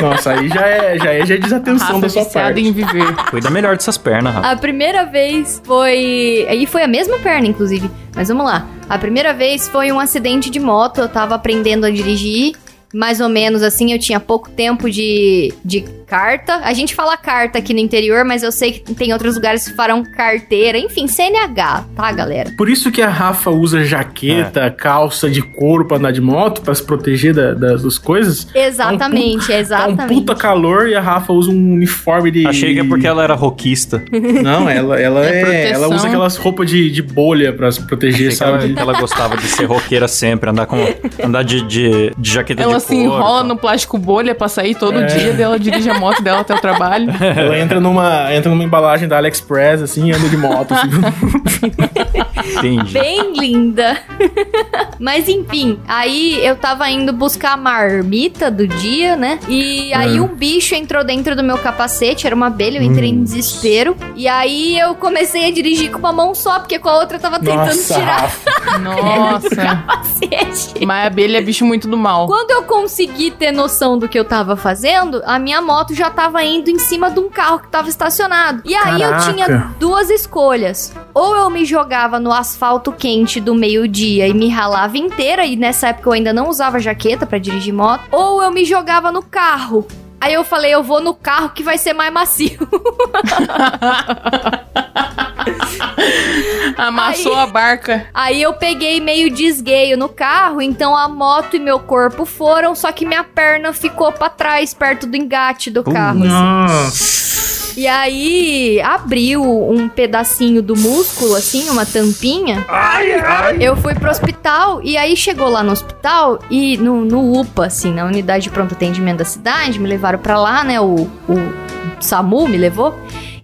Nossa, aí já é, já é, já é desatenção Rafa da sua viciada parte. em viver. Cuida melhor dessas pernas, rapaz. A primeira vez foi. Aí foi a mesma perna, inclusive. Mas vamos lá. A primeira vez foi um acidente de moto. Eu tava aprendendo a dirigir. Mais ou menos assim, eu tinha pouco tempo de, de carta. A gente fala carta aqui no interior, mas eu sei que tem outros lugares que farão carteira. Enfim, CNH, tá, galera? Por isso que a Rafa usa jaqueta, calça de couro pra andar de moto, pra se proteger da- das, das coisas. Exatamente, Tá um exatamente. puta calor e a Rafa usa um uniforme de. Achei que é porque ela era roquista. *laughs* Não, ela, ela É é. ela usa aquelas roupas de, de bolha pra se proteger, Achei ela, sabe? que ela gostava de ser roqueira sempre, andar com andar de, de, de jaqueta Ela de se enrola tal. no plástico bolha pra sair todo É. dia, daí ela dirige a moto dela até o trabalho. *laughs* Ela entra numa, entra numa embalagem da AliExpress, assim, e anda de moto. Assim. *laughs* Entendi. Bem linda. Mas enfim, aí eu tava indo buscar a marmita do dia, né? E aí É. um bicho entrou dentro do meu capacete, era uma abelha, eu entrei Hum. em desespero. E aí eu comecei a dirigir com uma mão só, porque com a outra eu tava tentando Nossa, tirar. *laughs* Nossa. Mas a abelha é bicho muito do mal. Quando eu consegui ter noção do que eu tava fazendo, a minha moto já tava indo em cima de um carro que tava estacionado. E aí eu Caraca. tinha duas escolhas. Ou eu me jogava no asfalto quente do meio-dia e me ralava inteira, e nessa época eu ainda não usava jaqueta pra dirigir moto, ou eu me jogava no carro. Aí eu falei, eu vou no carro que vai ser mais macio. *laughs* *laughs* Amassou Aí- a barca. Aí eu peguei meio desgueio no carro, então a moto e meu corpo foram, só que minha perna ficou pra trás, perto do engate do carro. assim. Nossa. E aí abriu um pedacinho do músculo, assim, uma tampinha. Eu fui pro hospital e aí chegou lá no hospital e no, no UPA, assim, na unidade de pronto atendimento da cidade, me levaram pra lá, né? O, o SAMU me levou.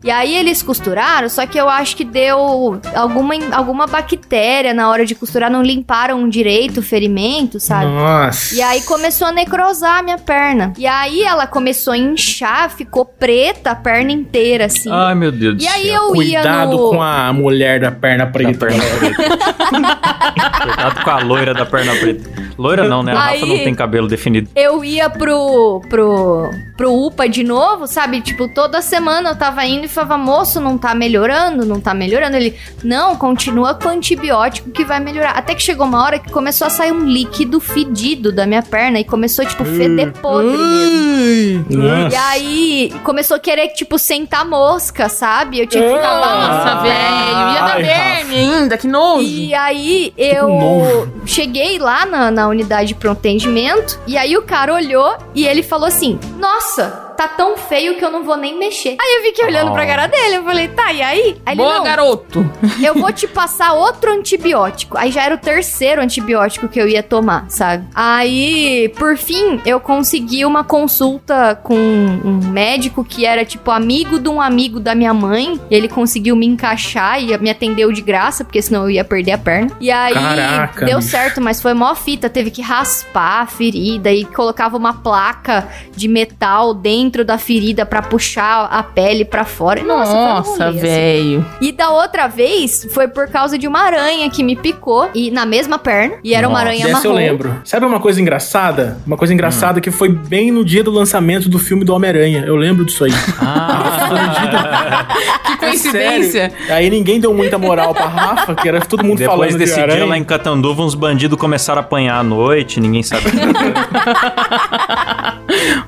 E aí eles costuraram, só que eu acho que deu alguma, alguma bactéria na hora de costurar, não limparam direito o ferimento, sabe? Nossa. E aí começou a necrosar a minha perna. E aí ela começou a inchar, ficou preta a perna inteira, assim. Ai, meu Deus do e aí céu. eu ia Cuidado no... com a mulher da perna Da preta. perna preta. *laughs* Cuidado com a loira da perna preta. Loira não, né? A Aí- Rafa não tem cabelo definido. Eu ia pro, pro, pro UPA de novo, sabe? Tipo, toda semana eu tava indo e falava, moço, não tá melhorando, não tá melhorando. Ele, não, continua com antibiótico que vai melhorar. Até que chegou uma hora que começou a sair um líquido fedido da minha perna e começou, tipo, feder podre mesmo. E aí começou a querer, tipo, sentar mosca, sabe? Eu tinha que ficar lá. Nossa, velho. Ia dar verme ainda, que nojo. E aí eu nojo. cheguei lá na, na unidade de pronto atendimento e aí o cara olhou e ele falou assim: Nossa, tá tão feio que eu não vou nem mexer. Aí eu fiquei olhando Oh. pra cara dele, eu falei, tá, e aí? Aí ele, Boa, não, garoto. *laughs* eu vou te passar outro antibiótico. Aí já era o terceiro antibiótico que eu ia tomar, sabe? Aí, por fim, eu consegui uma consulta com um médico que era, tipo, amigo de um amigo da minha mãe. Ele conseguiu me encaixar e me atendeu de graça, porque senão eu ia perder a perna. E aí, Caraca, deu bicho. certo, mas foi mó fita. Teve que raspar a ferida e colocava uma placa de metal dentro da ferida pra puxar a pele pra fora. Nossa, foi um Nossa, assim. velho. E da outra vez foi por causa de uma aranha que me picou e na mesma perna. E era uma Nossa, aranha Dessa marrom. eu lembro. Sabe uma coisa engraçada? Uma coisa engraçada que foi bem no dia do lançamento do filme do Homem-Aranha. Eu lembro disso aí. Ah, *laughs* Que coincidência. Sério. Aí ninguém deu muita moral pra Rafa, que era todo mundo depois falando desse de dia aranha. lá em Catanduva, uns bandidos começaram a apanhar à noite, ninguém sabe. *laughs*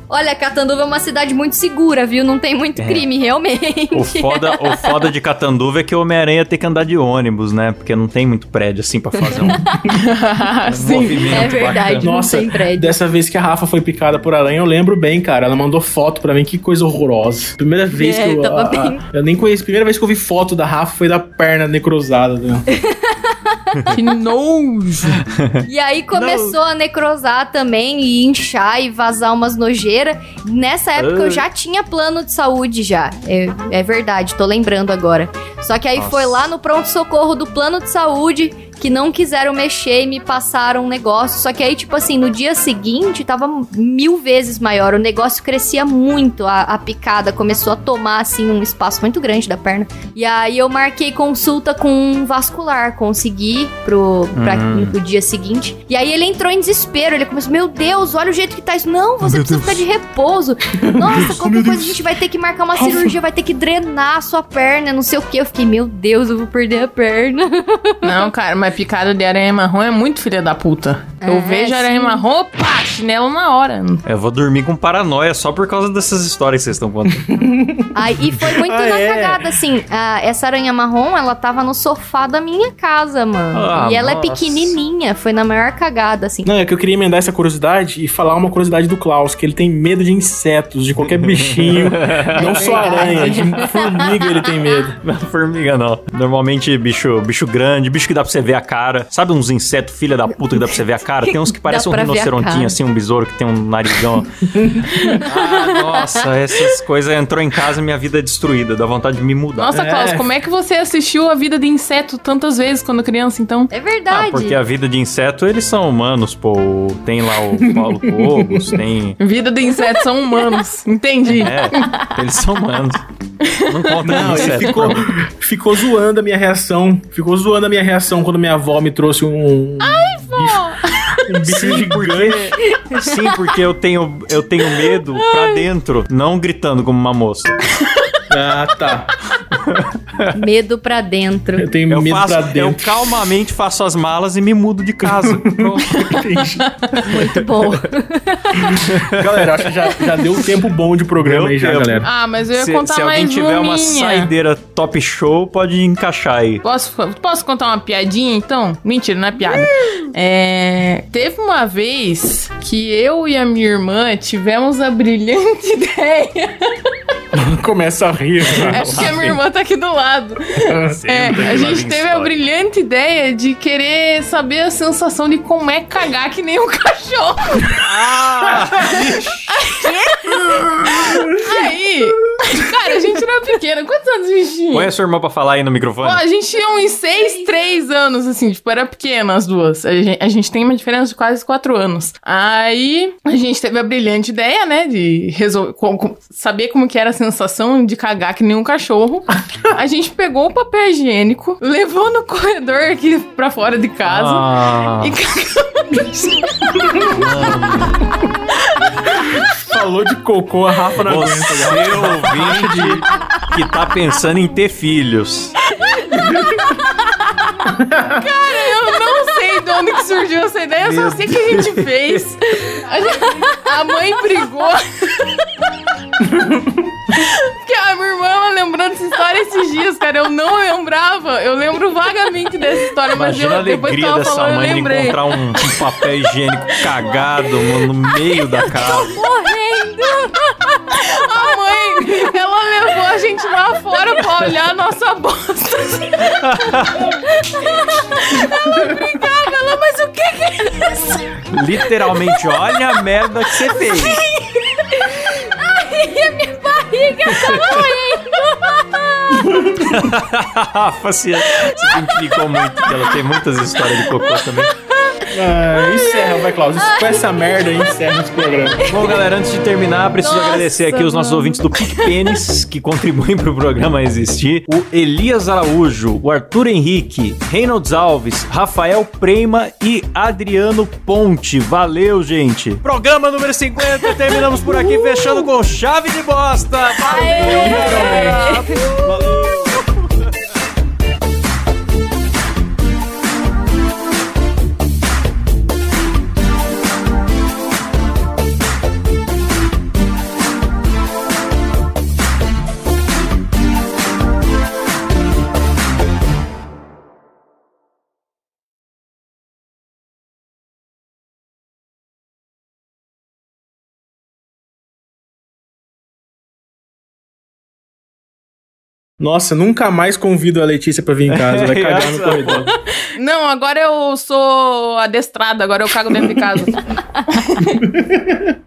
Olha, Catanduva é uma cidade muito segura, viu? Não tem muito É. crime, realmente. o, foda, o foda de Catanduva é que o Homem-Aranha tem que andar de ônibus, né? Porque não tem muito prédio assim pra fazer um, *laughs* um Sim. movimento É verdade, bacana. não Nossa, tem prédio. dessa vez que a Rafa foi picada por aranha, eu lembro bem, cara. Ela mandou foto pra mim, que coisa horrorosa. Primeira vez É, que eu. tava a- a- eu nem conheço. Primeira vez que eu vi foto da Rafa foi da perna necrosada dela. *laughs* Que nojo. E aí começou a necrosar também e inchar e vazar umas nojeiras. Nessa época eu já tinha plano de saúde já. É, é verdade, tô lembrando agora. Só que aí Nossa. foi lá no pronto-socorro do plano de saúde que não quiseram mexer e me passaram um negócio. Só que aí, tipo assim, no dia seguinte tava mil vezes maior. O negócio crescia muito. A, a picada começou a tomar, assim, um espaço muito grande da perna. E aí eu marquei consulta com um vascular. Consegui pro, pra, Hum. pro dia seguinte. E aí ele entrou em desespero. Ele começou, meu Deus, olha o jeito que tá isso. Não, você precisa ficar de repouso. *laughs* Nossa, qualquer coisa a gente vai ter que marcar uma cirurgia, vai ter que drenar a sua perna, não sei o que. Eu fiquei, meu Deus, eu vou perder a perna. Não, cara, mas picada de aranha marrom é muito filha da puta. Eu É, vejo aranha marrom, pá, chinelo na hora. Eu vou dormir com paranoia só por causa dessas histórias que vocês estão contando. *laughs* Ai, e foi muito Ah, na é? cagada, assim. a- essa aranha marrom, ela tava no sofá da minha casa, mano. Ah, e ela nossa. é pequenininha, foi na maior cagada, assim. Não, é que eu queria emendar essa curiosidade e falar uma curiosidade do Klaus, que ele tem medo de insetos, de qualquer *laughs* bichinho, não só aranha, de formiga ele tem medo. Não, *laughs* formiga não. Normalmente bicho, bicho grande, bicho que dá pra você ver a cara. Sabe uns insetos filha da puta que dá pra você ver a cara? Tem uns que *laughs* parecem um rinocerontinho, assim, um besouro que tem um narigão. *laughs* ah, nossa, essas coisas entrou em casa e minha vida é destruída. Dá vontade de me mudar. Nossa, É. Klaus, como é que você assistiu a vida de inseto tantas vezes quando criança, então? É Ah, verdade. porque a vida de inseto, eles são humanos, pô. Tem lá o Paulo Cogos, *laughs* tem. Vida de insetos são humanos. Entendi. É, eles são humanos. Não conta Não, inseto. ficou, ficou zoando a minha reação. Ficou zoando a minha reação quando minha avó me trouxe um. Ai, bicho, um bicho Sim, gigante. porque, sim, porque eu tenho, eu tenho medo pra dentro, não gritando como uma moça. Ah, tá. *laughs* Medo pra dentro. Eu tenho Eu, medo faço, pra eu dentro. calmamente faço as malas e me mudo de casa. Pronto. *laughs* Entendi. Muito bom. *laughs* galera, acho que já, já deu um tempo bom de programa Deu aí já, tempo. galera. Ah, mas eu ia se, contar se alguém mais tiver uma saideira top show, pode encaixar aí. Posso, posso contar uma piadinha, então? Mentira, não é piada. É, teve uma vez que eu e a minha irmã tivemos a brilhante ideia. *laughs* Começa a rir. É cara. porque a minha irmã tá aqui do lado. É, a gente teve a brilhante ideia de querer saber a sensação de como é cagar que nem um *laughs* cachorro. Ah! Aí, *laughs* cara, a gente era pequena. Quantos anos a gente tinha? Põe a sua irmã pra falar aí no microfone. Pô, a gente tinha uns 6, 3 anos, assim, tipo, era pequena as duas. A gente, a gente tem uma diferença de quase 4 anos. Aí, a gente teve a brilhante ideia, né, de resolver, co- co- saber como que era a sensação de cagar que nem um cachorro. *laughs* A gente pegou o papel higiênico, levou no corredor aqui pra fora de casa Ah, e cagou no chão. *laughs* *laughs* Falou de cocô, a Rafa não aguenta. você ouvinte que tá pensando em ter filhos. Eu não sei de onde que surgiu essa ideia, eu só sei que a gente fez. A, gente- a mãe brigou. Porque a minha irmã ela lembrou dessa história esses dias, cara. Eu não lembrava. Eu lembro vagamente dessa história, mas Imagina a eu, depois que alegria ela dessa falou, eu mãe de lembrei. encontrar um, um papel higiênico cagado no, no meio da casa. Morrendo! A mãe, ela levou a gente lá fora pra olhar a nossa bosta. ela brincava, ela, mas o que que é isso? Literalmente, olha a merda que você fez. Minha morrendo! Rafa se, se identificou muito, ela tem muitas histórias de cocô também. Ah, encerra, vai, Klaus. Com essa merda aí, encerra esse programa. Bom, galera, antes de terminar, preciso Nossa, agradecer aqui os nossos mano. ouvintes do PicPênis que contribuem para o programa existir. O Elias Araújo, o Arthur Henrique, Reynolds Alves, Rafael Prema e Adriano Ponte. Valeu, gente. Programa número 50, terminamos por aqui, fechando com chave de bosta. Valeu, galera. Valeu. Nossa, nunca mais convido a Letícia pra vir em casa. Vai *laughs* cagar no corredor. Não, agora eu sou adestrada, agora eu cago dentro de casa. *laughs*